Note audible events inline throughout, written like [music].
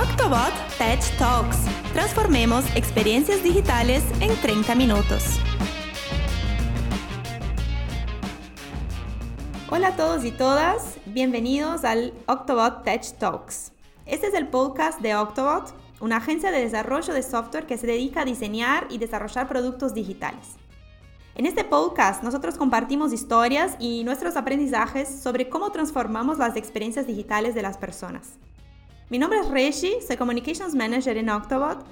Octobot Tech Talks. Transformemos experiencias digitales en 30 minutos. Hola a todos y todas, bienvenidos al Octobot Tech Talks. Este es el podcast de Octobot, una agencia de desarrollo de software que se dedica a diseñar y desarrollar productos digitales. En este podcast nosotros compartimos historias y nuestros aprendizajes sobre cómo transformamos las experiencias digitales de las personas. Mi nombre es Reshi, soy Communications Manager en Octobot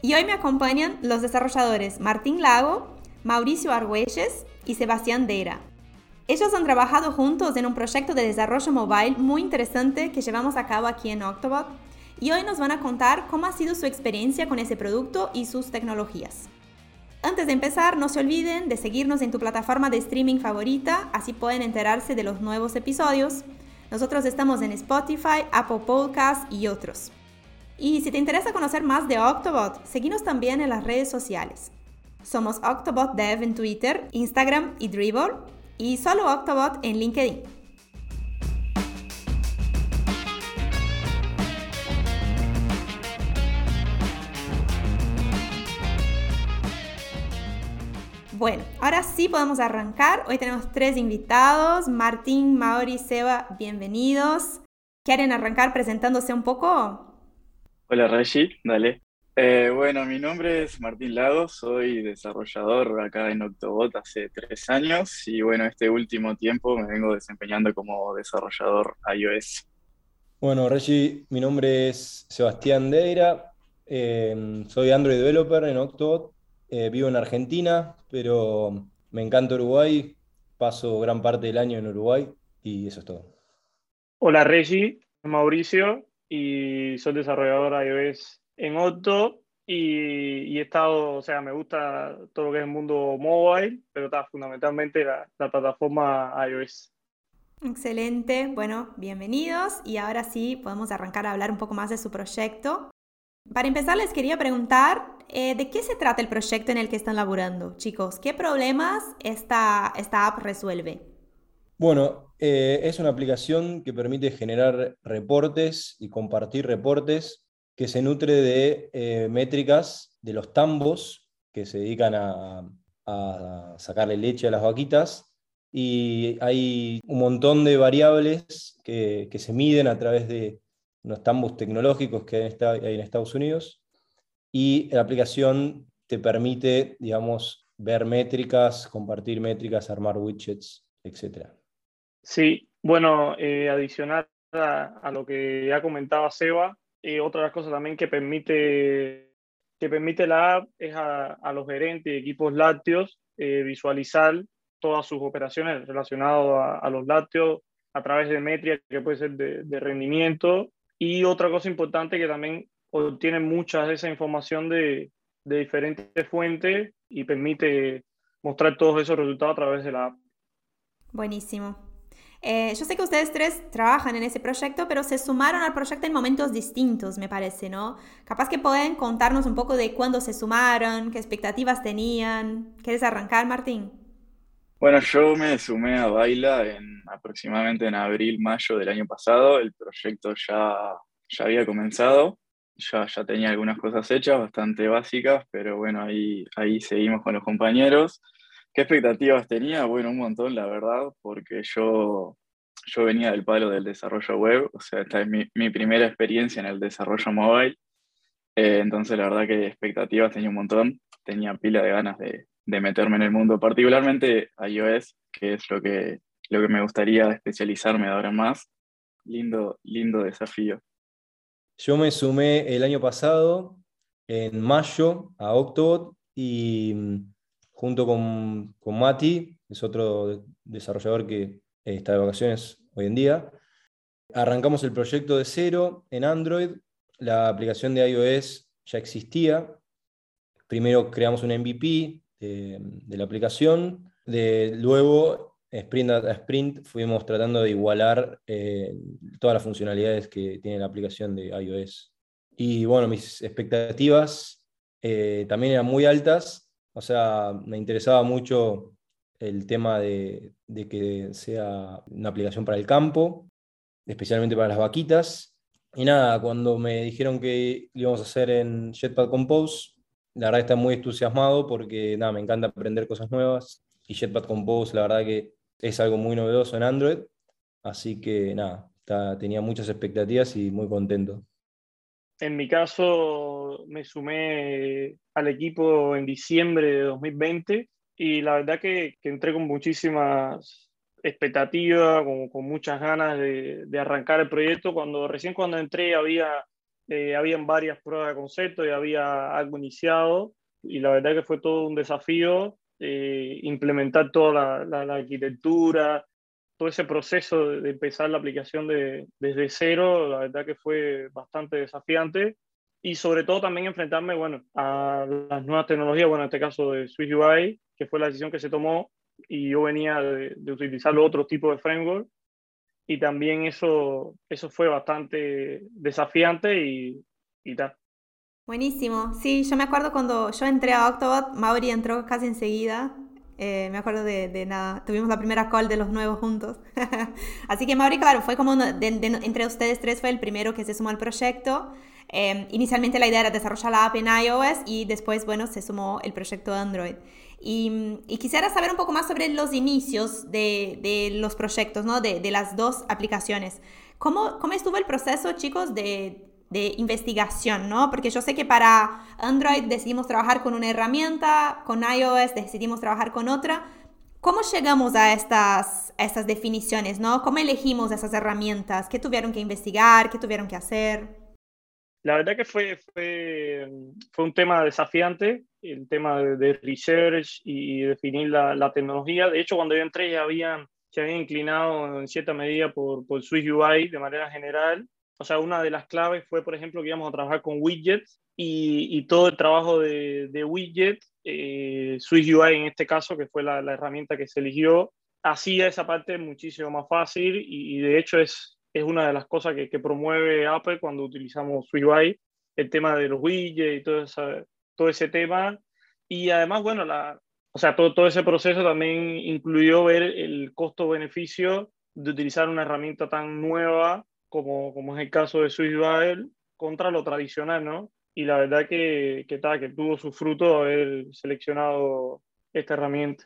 y hoy me acompañan los desarrolladores Martín Lago, Mauricio Argüelles y Sebastián Deira. Ellos han trabajado juntos en un proyecto de desarrollo mobile muy interesante que llevamos a cabo aquí en Octobot y hoy nos van a contar cómo ha sido su experiencia con ese producto y sus tecnologías. Antes de empezar, no se olviden de seguirnos en tu plataforma de streaming favorita, así pueden enterarse de los nuevos episodios. Nosotros estamos en Spotify, Apple Podcasts y otros. Y si te interesa conocer más de Octobot, seguimos también en las redes sociales. Somos Octobot Dev en Twitter, Instagram y Dribble, y solo Octobot en LinkedIn. Bueno, ahora sí podemos arrancar. Hoy tenemos tres invitados, Martín, Mauri, Seba, bienvenidos. ¿Quieren arrancar presentándose un poco? Hola Rashi, dale. Eh, bueno, mi nombre es Martín Lagos, soy desarrollador acá en Octobot hace tres años y bueno, este último tiempo me vengo desempeñando como desarrollador iOS. Bueno, Reggie, mi nombre es Sebastián Deira, eh, soy Android Developer en Octobot eh, vivo en Argentina, pero me encanta Uruguay, paso gran parte del año en Uruguay y eso es todo. Hola Regi, Mauricio y soy desarrollador iOS en Otto y, he estado, o sea, me gusta todo lo que es el mundo mobile, pero está fundamentalmente la, la plataforma iOS. Excelente, bueno, bienvenidos y ahora sí podemos arrancar a hablar un poco más de su proyecto. Para empezar, les quería preguntar eh, de qué se trata el proyecto en el que están laborando, chicos. ¿Qué problemas esta, app resuelve? Bueno, eh, es una aplicación que permite generar reportes y compartir reportes que se nutre de eh, métricas de los tambos que se dedican a, sacarle leche a las vaquitas y hay un montón de variables que se miden a través de unos tambos tecnológicos que hay en Estados Unidos y la aplicación te permite, digamos, ver métricas, compartir métricas, armar widgets, etc. Sí, bueno, eh, adicional a, lo que ya comentaba Seba, eh, otra de las cosas también que permite, que permite la app es a, los gerentes y equipos lácteos eh, visualizar todas sus operaciones relacionadas a, los lácteos a través de métricas que puede ser de, de rendimiento y otra cosa importante que también obtiene mucha de esa información de, de diferentes fuentes y permite mostrar todos esos resultados a través de la app. Buenísimo. Eh, yo sé que ustedes tres trabajan en ese proyecto, pero se sumaron al proyecto en momentos distintos, me parece, ¿no? Capaz que pueden contarnos un poco de cuándo se sumaron, qué expectativas tenían. ¿Quieres arrancar, Martín? Bueno, yo me sumé a Baila en aproximadamente en abril, mayo del año pasado. El proyecto ya, ya había comenzado, ya, ya tenía algunas cosas hechas, bastante básicas, pero bueno, ahí, ahí seguimos con los compañeros. ¿Qué expectativas tenía? Bueno, un montón, la verdad, porque yo, yo venía del palo del desarrollo web, o sea, esta es mi, mi primera experiencia en el desarrollo mobile. Eh, entonces, la verdad que expectativas tenía un montón, tenía pila de ganas de, de meterme en el mundo, particularmente iOS, que es lo que, lo que me gustaría especializarme ahora más. Lindo, lindo desafío. Yo me sumé el año pasado, en mayo, a Octobot y mm, junto con, con Mati, es otro desarrollador que está de vacaciones hoy en día, arrancamos el proyecto de cero en Android. La aplicación de iOS ya existía. Primero creamos un MVP, de, la aplicación. De, luego, sprint a sprint, fuimos tratando de igualar eh, todas las funcionalidades que tiene la aplicación de iOS. Y bueno, mis expectativas eh, también eran muy altas, o sea, me interesaba mucho el tema de, de, que sea una aplicación para el campo, especialmente para las vaquitas. y nada, cuando me dijeron que lo íbamos a hacer en Jetpack Compose, la verdad está muy entusiasmado porque nada, me encanta aprender cosas nuevas y Jetpack Compose la verdad que es algo muy novedoso en Android, así que nada, tenía muchas expectativas y muy contento. En mi caso me sumé al equipo en diciembre de 2020 y la verdad que, que entré con muchísimas expectativas, con, con muchas ganas de, de, arrancar el proyecto. Cuando recién cuando entré había eh, habían varias pruebas de concepto y había algo iniciado y la verdad que fue todo un desafío eh, implementar toda la, arquitectura, todo ese proceso de, empezar la aplicación de, desde cero, la verdad que fue bastante desafiante. Y sobre todo también enfrentarme bueno, a las nuevas tecnologías, bueno, en este caso de Swift UI, que fue la decisión que se tomó y yo venía de, utilizar otros tipos de framework y también eso, eso fue bastante desafiante y, y tal. Buenísimo. Sí, yo me acuerdo cuando yo entré a Octobot, Mauri entró casi enseguida. Eh, me acuerdo de, de, nada, tuvimos la primera call de los nuevos juntos. [laughs] Así que Mauri, claro, fue como entre ustedes tres fue el primero que se sumó al proyecto. Eh, inicialmente la idea era desarrollar la app en iOS y después, bueno, se sumó el proyecto de Android. Y, quisiera saber un poco más sobre los inicios de, de los proyectos, ¿no? De, de, las dos aplicaciones. ¿Cómo, ¿Cómo estuvo el proceso, chicos, de, de investigación, ¿no? Porque yo sé que para Android decidimos trabajar con una herramienta, con iOS decidimos trabajar con otra. ¿Cómo llegamos a estas, a estas definiciones, ¿no? ¿Cómo elegimos esas herramientas? ¿Qué tuvieron que investigar? ¿Qué tuvieron que hacer? La verdad que fue, fue, fue un tema desafiante, el tema de, research y definir la, la, tecnología. De hecho, cuando yo entré ya habían, se habían inclinado en cierta medida por, por Swift UI de manera general. O sea, una de las claves fue, por ejemplo, que íbamos a trabajar con widgets y, y todo el trabajo de, de widgets, eh, Swift UI en este caso, que fue la, la herramienta que se eligió, hacía esa parte muchísimo más fácil y, y de hecho es, es una de las cosas que, que promueve Apple cuando utilizamos SwiftUI, el tema de los widgets y todo, esa, todo ese tema. Y además, bueno, la, o sea, todo, todo ese proceso también incluyó ver el costo-beneficio de utilizar una herramienta tan nueva como, como es el caso de SwiftUI contra lo tradicional, ¿no? Y la verdad que, que, que tuvo su fruto haber seleccionado esta herramienta.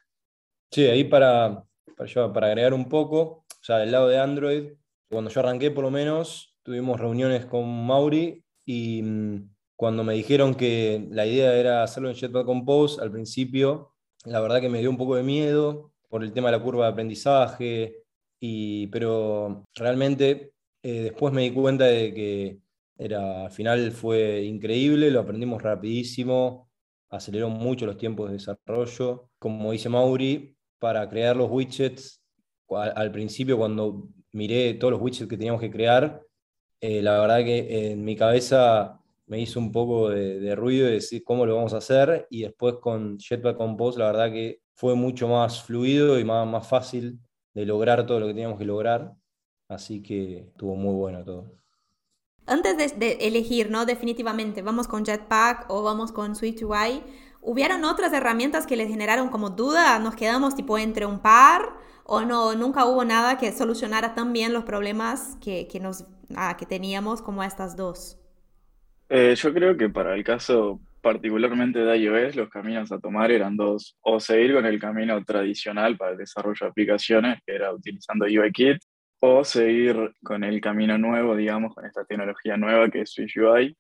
Sí, ahí para, para, para agregar un poco, o sea, del lado de Android, cuando yo arranqué, por lo menos, tuvimos reuniones con Mauri y mm, cuando me dijeron que la idea era hacerlo en Jetpack Compose, al principio, la verdad que me dio un poco de miedo por el tema de la curva de aprendizaje, y, pero realmente eh, después me di cuenta de que era, al final fue increíble, lo aprendimos rapidísimo, aceleró mucho los tiempos de desarrollo. Como dice Mauri, para crear los widgets, al principio cuando miré todos los widgets que teníamos que crear, eh, la verdad que en mi cabeza me hizo un poco de, ruido de decir cómo lo vamos a hacer y después con Jetpack Compose la verdad que fue mucho más fluido y más, más fácil de lograr todo lo que teníamos que lograr, así que estuvo muy bueno todo. Antes de, elegir, ¿no? Definitivamente, vamos con Jetpack o vamos con SwiftUI, ¿hubieron otras herramientas que les generaron como duda? ¿Nos quedamos tipo entre un par? o no, nunca hubo nada que solucionara tan bien los problemas que, que nos, ah, que teníamos como estas dos. Eh, yo creo que para el caso particularmente de iOS, los caminos a tomar eran dos, o seguir con el camino tradicional para el desarrollo de aplicaciones, que era utilizando UIKit, o seguir con el camino nuevo, digamos, con esta tecnología nueva que es SwiftUI,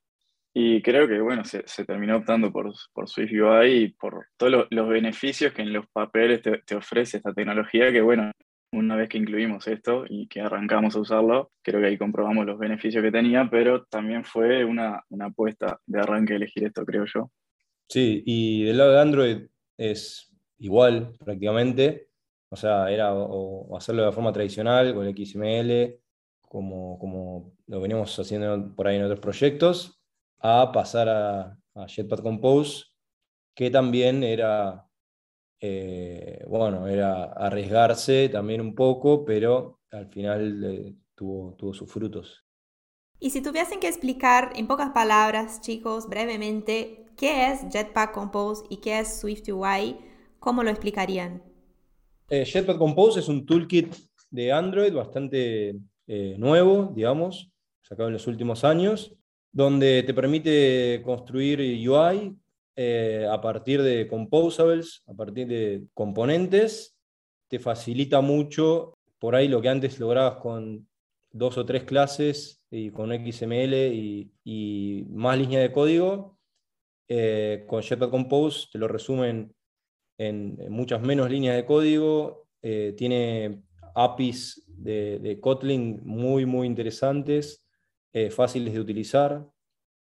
y creo que, bueno, se, se terminó optando por, por SwiftUI y por todos los beneficios que en los papeles te, te, ofrece esta tecnología, que, bueno, una vez que incluimos esto y que arrancamos a usarlo, creo que ahí comprobamos los beneficios que tenía, pero también fue una, una apuesta de arranque elegir esto, creo yo. Sí, y del lado de Android es igual prácticamente, o sea, era o, hacerlo de forma tradicional con el XML, como, como lo venimos haciendo por ahí en otros proyectos, a pasar a, Jetpack Compose, que también era, eh, bueno, era arriesgarse también un poco, pero al final eh, tuvo, tuvo sus frutos. Y si tuviesen que explicar en pocas palabras, chicos, brevemente, qué es Jetpack Compose y qué es SwiftUI, ¿cómo lo explicarían? Eh, Jetpack Compose es un toolkit de Android bastante nuevo, digamos, sacado en los últimos años, donde te permite construir UI eh, a partir de composables, a partir de componentes, te facilita mucho por ahí lo que antes lograbas con dos o tres clases y con XML y, más líneas de código, eh, con Jetpack Compose te lo resumen en, muchas menos líneas de código, eh, tiene APIs de, Kotlin muy, muy interesantes, fáciles de utilizar.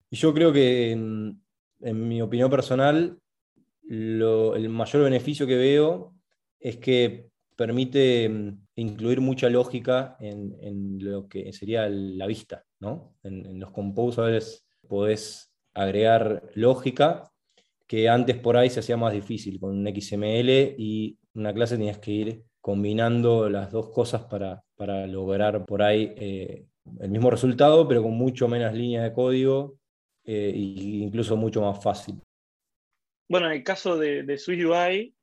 Y yo creo que en, mi opinión personal, el mayor beneficio que veo es que permite mm, incluir mucha lógica en, lo que sería la vista. ¿no? En, los composables podés agregar lógica que antes por ahí se hacía más difícil con un XML y una clase tenías que ir combinando las dos cosas para, lograr por ahí eh, el mismo resultado, pero con mucho menos líneas de código e incluso mucho más fácil. Bueno, en el caso de, de UI,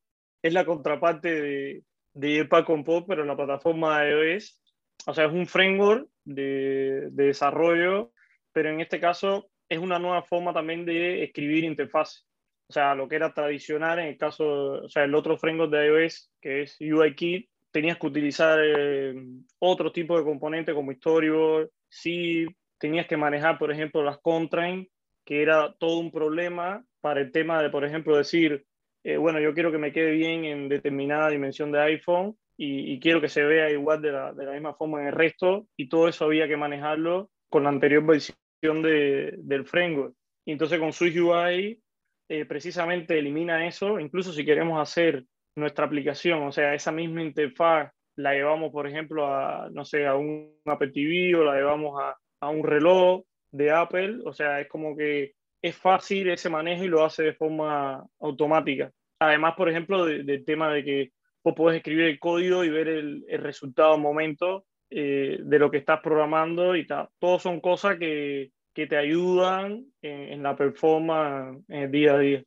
es la contraparte de, de con Pop, pero en la plataforma de iOS. O sea, es un framework de, de, desarrollo, pero en este caso es una nueva forma también de escribir interfaz. O sea, lo que era tradicional en el caso, o sea, el otro framework de iOS, que es UIKit, tenías que utilizar eh, otro tipo de componentes como Storyboard, sí, tenías que manejar, por ejemplo, las constraints, que era todo un problema para el tema de, por ejemplo, decir, eh, bueno, yo quiero que me quede bien en determinada dimensión de iPhone y, quiero que se vea igual de la, de la, misma forma en el resto, y todo eso había que manejarlo con la anterior versión de, del framework. Y entonces con Switch UI eh, precisamente elimina eso, incluso si queremos hacer nuestra aplicación, o sea, esa misma interfaz la llevamos, por ejemplo, a, no sé, a un Apple TV o la llevamos a, a un reloj de Apple, o sea, es como que es fácil ese manejo y lo hace de forma automática. Además, por ejemplo, del tema de que vos podés escribir el código y ver el, resultado al momento eh, de lo que estás programando y tal. Todos son cosas que, que te ayudan en, en, la performance en el día a día.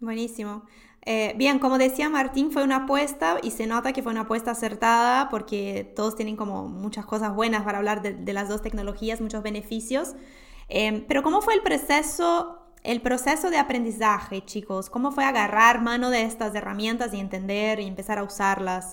Buenísimo. Eh, bien, como decía Martín, fue una apuesta y se nota que fue una apuesta acertada porque todos tienen como muchas cosas buenas para hablar de, las dos tecnologías, muchos beneficios. Em, pero ¿cómo fue el proceso, el proceso de aprendizaje, chicos? ¿Cómo fue agarrar mano de estas herramientas y entender y empezar a usarlas?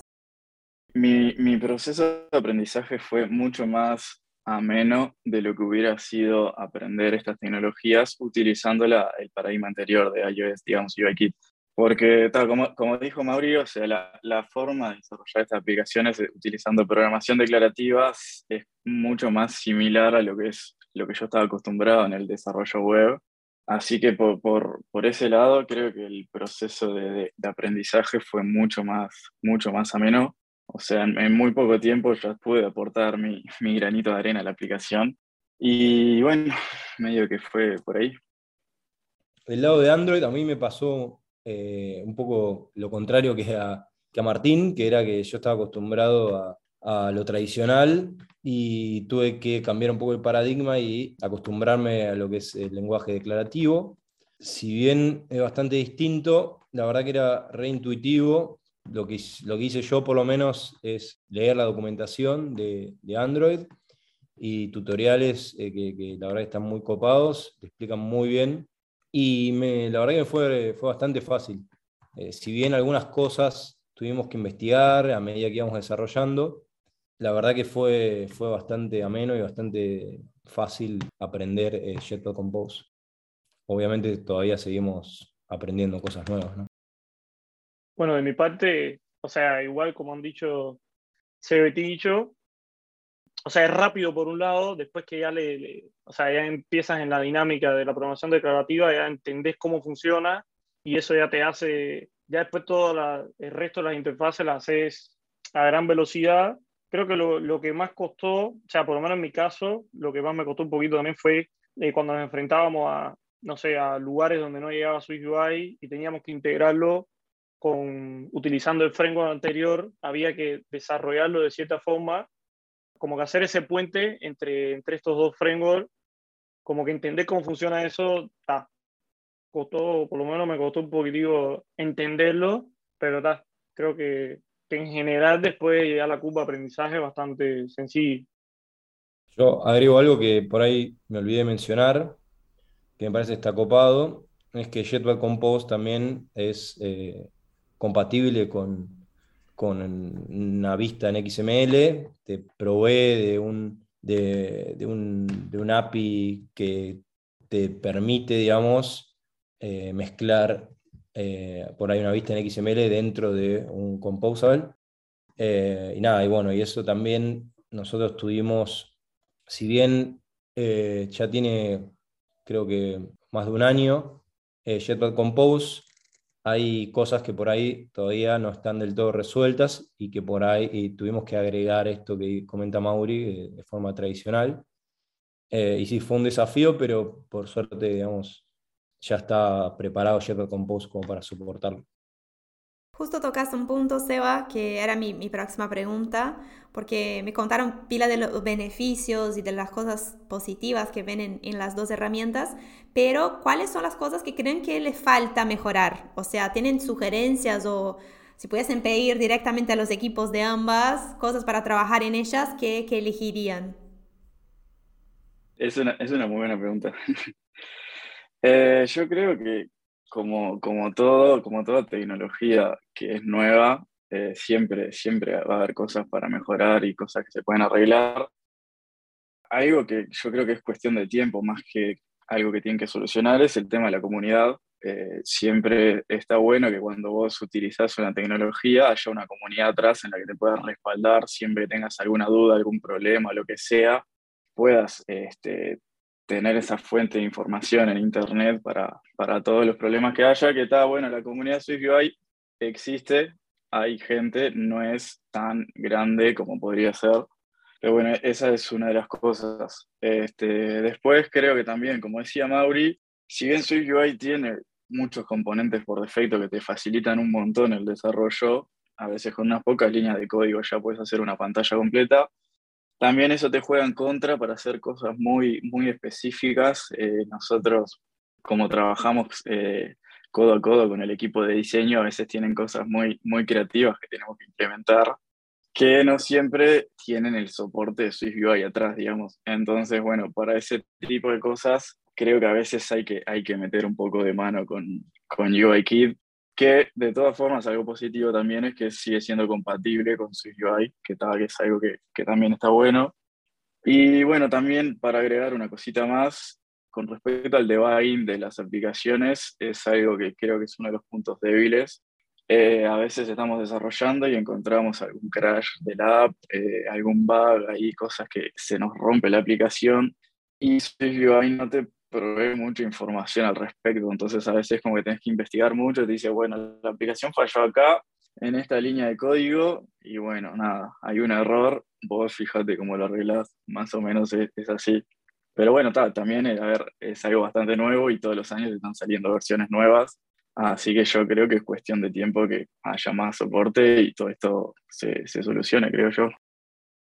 Mi, mi proceso de aprendizaje fue mucho más ameno de lo que hubiera sido aprender estas tecnologías utilizando la, el paradigma anterior de iOS, digamos, UIKit. Porque, tal, como, como dijo Mauricio, o sea, la, la, forma de desarrollar estas aplicaciones utilizando programación declarativa es mucho más similar a lo que es lo que yo estaba acostumbrado en el desarrollo web. Así que por, por, por ese lado creo que el proceso de, de, aprendizaje fue mucho más, mucho más ameno. O sea, en, en, muy poco tiempo ya pude aportar mi, [laughs] mi granito de arena a la aplicación. Y bueno, [laughs] medio que fue por ahí. Del lado de Android a mí me pasó eh, un poco lo contrario que a, que a Martín, que era que yo estaba acostumbrado a, a, lo tradicional y tuve que cambiar un poco el paradigma y acostumbrarme a lo que es el lenguaje declarativo. Si bien es bastante distinto, la verdad que era reintuitivo. Lo que, lo que hice yo por lo menos es leer la documentación de, de Android y tutoriales eh, que, que, la verdad están muy copados, te explican muy bien y me, la verdad que fue, fue bastante fácil. Eh, si bien algunas cosas tuvimos que investigar a medida que íbamos desarrollando, la verdad que fue, fue bastante ameno y bastante fácil aprender eh, Jetpack Compose. Obviamente todavía seguimos aprendiendo cosas nuevas, ¿no? Bueno, de mi parte, o sea, igual como han dicho se dicho, o sea, es rápido por un lado, después que ya le, o sea, ya empiezas en la dinámica de la programación declarativa, ya entendés cómo funciona y eso ya te hace, ya después todo el resto de las interfaces las haces a gran velocidad. Creo que lo, lo, que más costó, o sea, por lo menos en mi caso, lo que más me costó un poquito también fue eh, cuando nos enfrentábamos a, no sé, a lugares donde no llegaba Swift UI y teníamos que integrarlo con, utilizando el framework anterior, había que desarrollarlo de cierta forma como que hacer ese puente entre, entre estos dos frameworks, como que entender cómo funciona eso, ta, costó, por lo menos me costó un poquitivo entenderlo, pero ta, creo que, que en general después ya la curva de aprendizaje es bastante sencillo. Yo agrego algo que por ahí me olvidé mencionar, que me parece está copado, es que Jetpack Compose también es eh, compatible con, con una vista en XML, te provee de un, de, un, de un API que te permite, digamos, eh, mezclar eh, por ahí una vista en XML dentro de un composable. Eh, y nada, y bueno, y eso también nosotros tuvimos, si bien ya tiene creo que más de un año, Jetpack Compose, hay cosas que por ahí todavía no están del todo resueltas y que por ahí tuvimos que agregar esto que comenta Mauri de forma tradicional. Eh, y sí, fue un desafío, pero por suerte, digamos, ya está preparado Jetpack Compose como para soportarlo. Justo tocaste un punto, Seba, que era mi, mi, próxima pregunta, porque me contaron pila de los beneficios y de las cosas positivas que ven en, en, las dos herramientas, pero ¿cuáles son las cosas que creen que le falta mejorar? O sea, ¿tienen sugerencias o si pudiesen pedir directamente a los equipos de ambas cosas para trabajar en ellas, ¿qué, elegirían? Es una, es una muy buena pregunta. [laughs] Eh, yo creo que como, como, todo, como toda tecnología que es nueva, eh, siempre, siempre va a haber cosas para mejorar y cosas que se pueden arreglar. Algo que yo creo que es cuestión de tiempo más que algo que tienen que solucionar es el tema de la comunidad. Eh, siempre está bueno que cuando vos utilizás una tecnología haya una comunidad atrás en la que te puedas respaldar, siempre tengas alguna duda, algún problema, lo que sea, puedas este, tener esa fuente de información en Internet para, para todos los problemas que haya, que está bueno, la comunidad SwiftUI existe, hay gente, no es tan grande como podría ser, pero bueno, esa es una de las cosas. Este, después creo que también, como decía Mauri, si bien SwiftUI tiene muchos componentes por defecto que te facilitan un montón el desarrollo, a veces con unas pocas líneas de código ya puedes hacer una pantalla completa, también eso te juega en contra para hacer cosas muy, muy específicas. Eh, nosotros, como trabajamos eh, codo a codo con el equipo de diseño, a veces tienen cosas muy, muy creativas que tenemos que implementar, que no siempre tienen el soporte de SwiftUI atrás, digamos. Entonces, bueno, para ese tipo de cosas, creo que a veces hay que, hay que meter un poco de mano con, con UIKit que de todas formas algo positivo también es que sigue siendo compatible con SwiftUI, que, que es algo que, que, también está bueno. Y bueno, también para agregar una cosita más, con respecto al debugging de las aplicaciones, es algo que creo que es uno de los puntos débiles. Eh, a veces estamos desarrollando y encontramos algún crash de la app, eh, algún bug, ahí cosas que se nos rompe la aplicación y SwiftUI no te provee mucha información al respecto, entonces a veces como que tenés que investigar mucho, te dice, bueno, la aplicación falló acá, en esta línea de código, y bueno, nada, hay un error, vos fíjate cómo lo arreglas, más o menos es, así. Pero bueno, también eh, a ver, es algo bastante nuevo y todos los años están saliendo versiones nuevas, así que yo creo que es cuestión de tiempo que haya más soporte y todo esto se, se solucione, creo yo.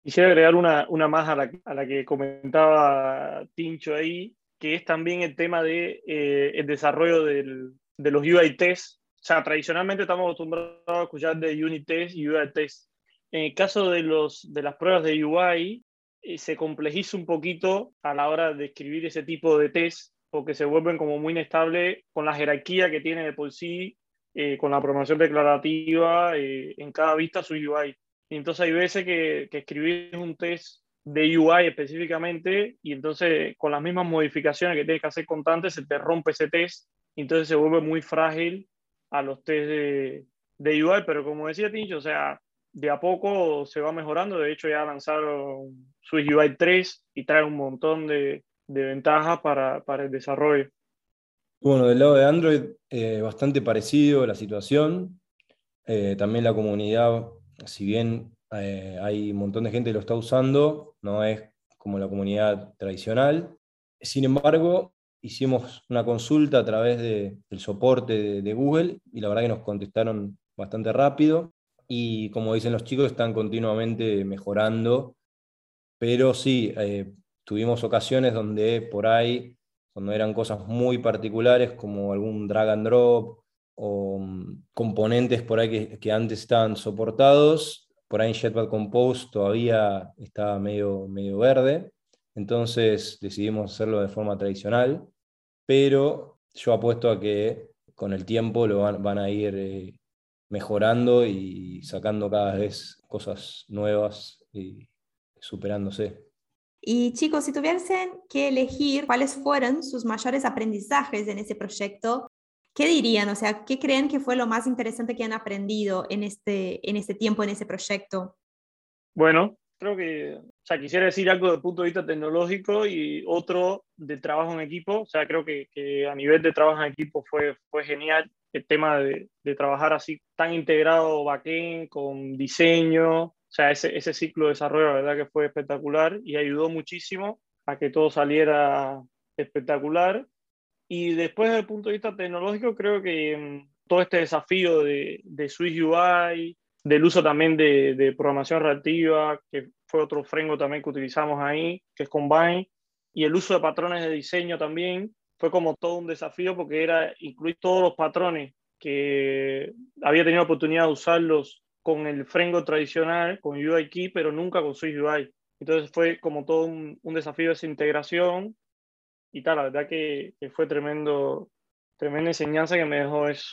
Quisiera agregar una, una más a la, a la que comentaba Tincho ahí, que es también el tema de eh, el desarrollo del, de los UI tests. O sea, tradicionalmente estamos acostumbrados a escuchar de unit test y UI test. En el caso de, los, de las pruebas de UI, eh, se complejiza un poquito a la hora de escribir ese tipo de test, porque se vuelven como muy inestables con la jerarquía que tiene de por sí, eh, con la programación declarativa en cada vista su UI. Y entonces hay veces que, que escribir un test de UI específicamente y entonces con las mismas modificaciones que tienes que hacer constantes se te rompe ese test entonces se vuelve muy frágil a los test de, de UI, pero como decía Tincho, o sea, de a poco se va mejorando, de hecho ya lanzaron Switch UI 3 y trae un montón de, de ventajas para, para, el desarrollo. Bueno, del lado de Android, eh, bastante parecido la situación. Eh, también la comunidad, si bien eh, hay un montón de gente que lo está usando, no es como la comunidad tradicional. Sin embargo, hicimos una consulta a través del soporte de, Google y la verdad que nos contestaron bastante rápido y como dicen los chicos, están continuamente mejorando, pero sí, eh, tuvimos ocasiones donde por ahí, cuando eran cosas muy particulares como algún drag and drop o mm, componentes por ahí que, que antes estaban soportados, por ahí Jetpack Compose todavía está medio, medio verde, entonces decidimos hacerlo de forma tradicional, pero yo apuesto a que con el tiempo lo van, a ir eh, mejorando y sacando cada vez cosas nuevas y superándose. Y chicos, si tuviesen que elegir cuáles fueron sus mayores aprendizajes en ese proyecto, ¿qué dirían? O sea, ¿qué creen que fue lo más interesante que han aprendido en este, en este tiempo, en ese proyecto? Bueno, creo que, o sea, quisiera decir algo desde el punto de vista tecnológico y otro de trabajo en equipo. O sea, creo que, que a nivel de trabajo en equipo fue, fue genial el tema de, de trabajar así tan integrado backend con diseño. O sea, ese, ese ciclo de desarrollo, la verdad que fue espectacular y ayudó muchísimo a que todo saliera espectacular. Y después, desde el punto de vista tecnológico, creo que mm, todo este desafío de, de Swiss UI, del uso también de, de, programación reactiva, que fue otro framework también que utilizamos ahí, que es Combine, y el uso de patrones de diseño también, fue como todo un desafío porque era incluir todos los patrones que había tenido oportunidad de usarlos con el framework tradicional, con UIKey, pero nunca con Swiss UI. Entonces fue como todo un, un desafío esa integración y tal, la verdad que, fue tremendo, tremenda enseñanza que me dejó eso.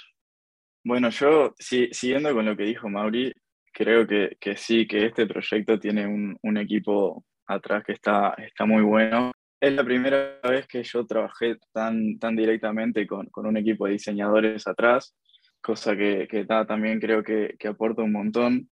Bueno, yo, siguiendo con lo que dijo Mauri, creo que, que sí, que este proyecto tiene un, un, equipo atrás que está, está muy bueno. Es la primera vez que yo trabajé tan, tan directamente con, con un equipo de diseñadores atrás, cosa que, que también creo que, que aporta un montón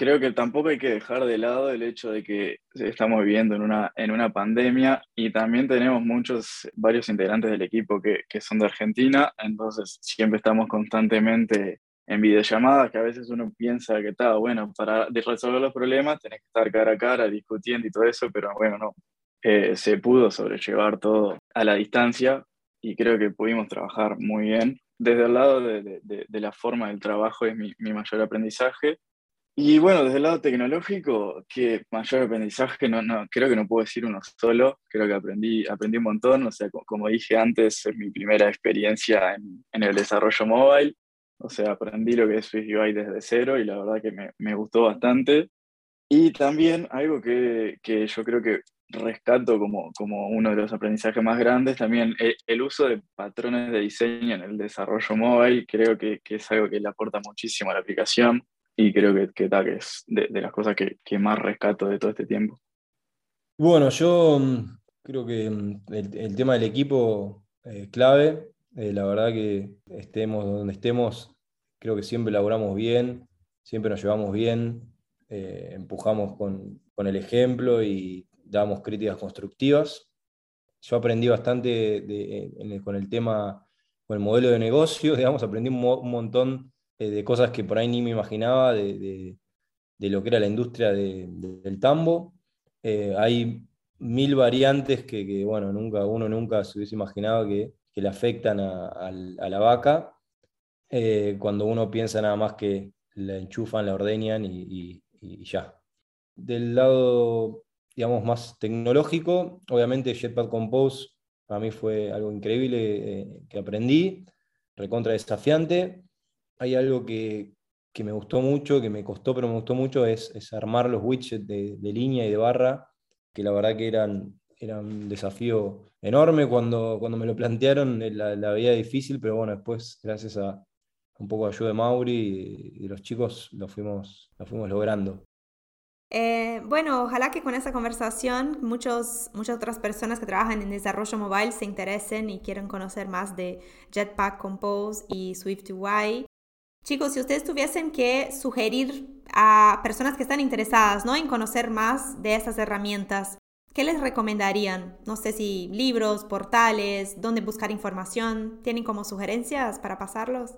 creo que tampoco hay que dejar de lado el hecho de que estamos viviendo en una, en una pandemia y también tenemos muchos, varios integrantes del equipo que, que son de Argentina, entonces siempre estamos constantemente en videollamadas, que a veces uno piensa que está, bueno, para resolver los problemas tenés que estar cara a cara discutiendo y todo eso, pero bueno, no, eh, se pudo sobrellevar todo a la distancia y creo que pudimos trabajar muy bien. Desde el lado de, de, de la forma del trabajo es mi, mi mayor aprendizaje y bueno, desde el lado tecnológico, que mayor aprendizaje, no, no, creo que no puedo decir uno solo, creo que aprendí, aprendí un montón, o sea, como, dije antes, es mi primera experiencia en, en, el desarrollo móvil, o sea, aprendí lo que es Swift UI desde cero y la verdad que me, me gustó bastante. Y también algo que, que, yo creo que rescato como, como uno de los aprendizajes más grandes, también el, el uso de patrones de diseño en el desarrollo móvil, creo que, que es algo que le aporta muchísimo a la aplicación y creo que, que, es de, las cosas que, que, más rescato de todo este tiempo. Bueno, yo mm, creo que mm, el, el tema del equipo es clave. Eh, la verdad que estemos donde estemos, creo que siempre laboramos bien, siempre nos llevamos bien, eh, empujamos con, con, el ejemplo y damos críticas constructivas. Yo aprendí bastante con el tema, con el modelo de negocio, [laughs] digamos, aprendí un montón eh, de cosas que por ahí ni me imaginaba de, de, lo que era la industria del tambo. Eh, hay mil variantes que, que, bueno, nunca, uno nunca se hubiese imaginado que, que le afectan a, la vaca, eh, cuando uno piensa nada más que la enchufan, la ordeñan y, y, ya. Del lado, digamos, más tecnológico, obviamente Jetpack Compose para mí fue algo increíble que aprendí, recontra desafiante hay algo que, que, me gustó mucho, que me costó, pero me gustó mucho, es, armar los widgets de, línea y de barra, que la verdad que eran, eran un desafío enorme cuando, cuando me lo plantearon, la, la veía difícil, pero bueno, después, gracias a un poco de ayuda de Mauri y, los chicos, lo fuimos, lo fuimos logrando. Eh, bueno, ojalá que con esta conversación muchos, muchas otras personas que trabajan en desarrollo mobile se interesen y quieran conocer más de Jetpack Compose y SwiftUI. Chicos, si ustedes tuviesen que sugerir a personas que están interesadas ¿no? en conocer más de estas herramientas, ¿qué les recomendarían? No sé si libros, portales, dónde buscar información. ¿Tienen como sugerencias para pasarlos?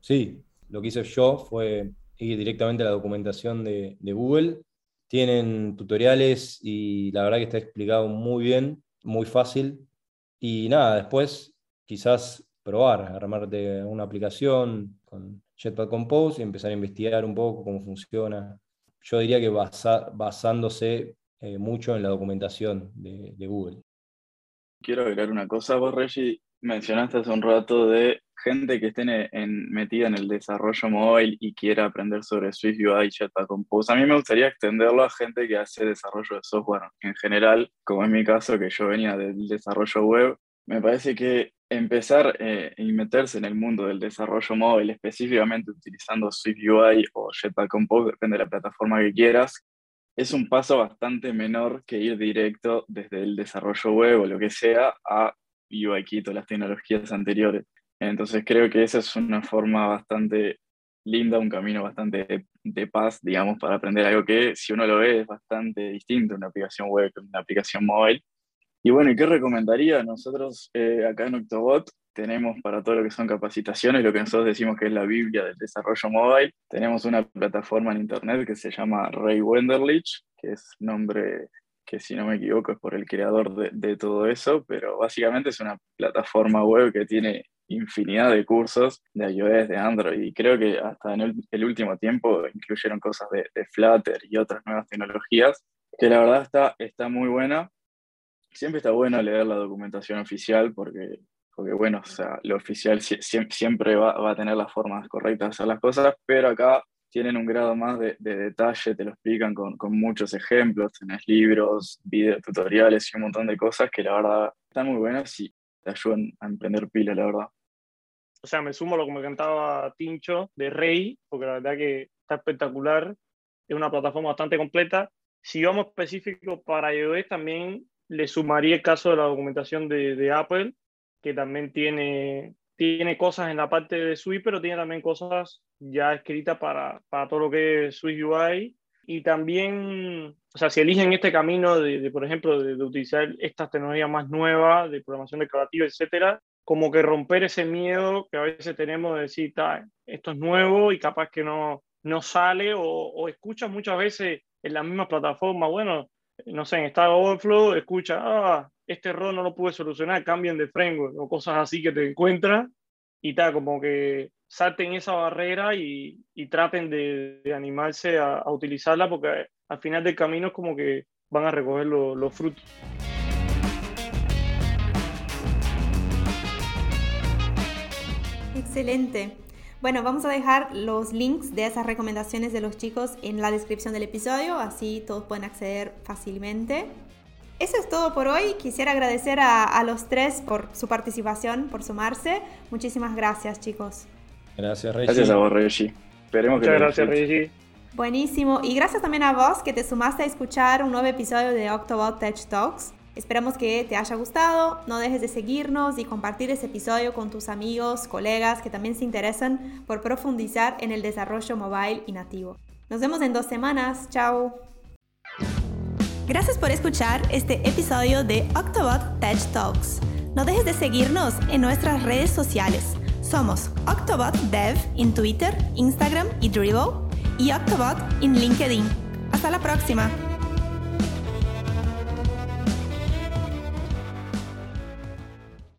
Sí, lo que hice yo fue ir directamente a la documentación de, de Google. Tienen tutoriales y la verdad que está explicado muy bien, muy fácil. Y nada, después quizás probar, armarte una aplicación con Jetpack Compose y empezar a investigar un poco cómo funciona. Yo diría que basándose eh, mucho en la documentación de, Google. Quiero agregar una cosa, vos Reggie mencionaste hace un rato de gente que esté metida en el desarrollo móvil y quiera aprender sobre Swift UI y Jetpack Compose. A mí me gustaría extenderlo a gente que hace desarrollo de software en general, como en mi caso, que yo venía del desarrollo web. Me parece que empezar eh, y meterse en el mundo del desarrollo móvil, específicamente utilizando Swift UI o Jetpack Compose, depende de la plataforma que quieras, es un paso bastante menor que ir directo desde el desarrollo web o lo que sea a UI Kit o las tecnologías anteriores. Entonces creo que esa es una forma bastante linda, un camino bastante de, paz, digamos, para aprender algo que si uno lo ve es bastante distinto, una aplicación web una aplicación móvil. Y bueno, ¿y qué recomendaría? Nosotros eh, acá en Octobot tenemos para todo lo que son capacitaciones, lo que nosotros decimos que es la Biblia del desarrollo móvil. Tenemos una plataforma en internet que se llama Ray Wenderlich, que es nombre que si no me equivoco es por el creador de, de todo eso, pero básicamente es una plataforma web que tiene infinidad de cursos de iOS, de Android, y creo que hasta en el, último tiempo incluyeron cosas de, Flutter y otras nuevas tecnologías, que la verdad está, está muy buena. Siempre está bueno leer la documentación oficial porque, porque bueno, o sea, lo oficial siempre va, va, a tener las formas correctas de hacer las cosas, pero acá tienen un grado más de, de detalle, te lo explican con, con, muchos ejemplos, tenés libros, videos, tutoriales y un montón de cosas que la verdad están muy buenas y te ayudan a emprender pila, la verdad. O sea, me sumo a lo que me cantaba Tincho de Rey, porque la verdad que está espectacular, es una plataforma bastante completa. Si vamos específico para iOS, también le sumaría el caso de la documentación de, Apple, que también tiene, tiene cosas en la parte de Swift, pero tiene también cosas ya escritas para, para todo lo que es Swift UI y también, o sea, si eligen este camino de, por ejemplo, de, utilizar estas tecnologías más nuevas, de programación declarativa, etcétera, como que romper ese miedo que a veces tenemos de decir, esto es nuevo y capaz que no, no sale, o, o escuchas muchas veces en la misma plataforma, bueno, no sé, en Stack Overflow, escucha, ah, este error no lo pude solucionar, cambien de framework, o cosas así que te encuentras, y tal, como que salten esa barrera y, traten de, animarse a, utilizarla porque al final del camino es como que van a recoger los frutos. Excelente. Bueno, vamos a dejar los links de esas recomendaciones de los chicos en la descripción del episodio, así todos pueden acceder fácilmente. Eso es todo por hoy. Quisiera agradecer a, los tres por su participación, por sumarse. Muchísimas gracias, chicos. Gracias, Reggie. Gracias a vos, Reggie. Esperemos Muchas gracias, Reggie. Buenísimo. Y gracias también a vos que te sumaste a escuchar un nuevo episodio de Octobot Tech Talks. Esperamos que te haya gustado. No dejes de seguirnos y compartir este episodio con tus amigos, colegas que también se interesan por profundizar en el desarrollo mobile y nativo. Nos vemos en dos semanas. Chao. Gracias por escuchar este episodio de Octobot Tech Talks. No dejes de seguirnos en nuestras redes sociales. Somos Octobot Dev en Twitter, Instagram y Dribble y Octobot en LinkedIn. Hasta la próxima.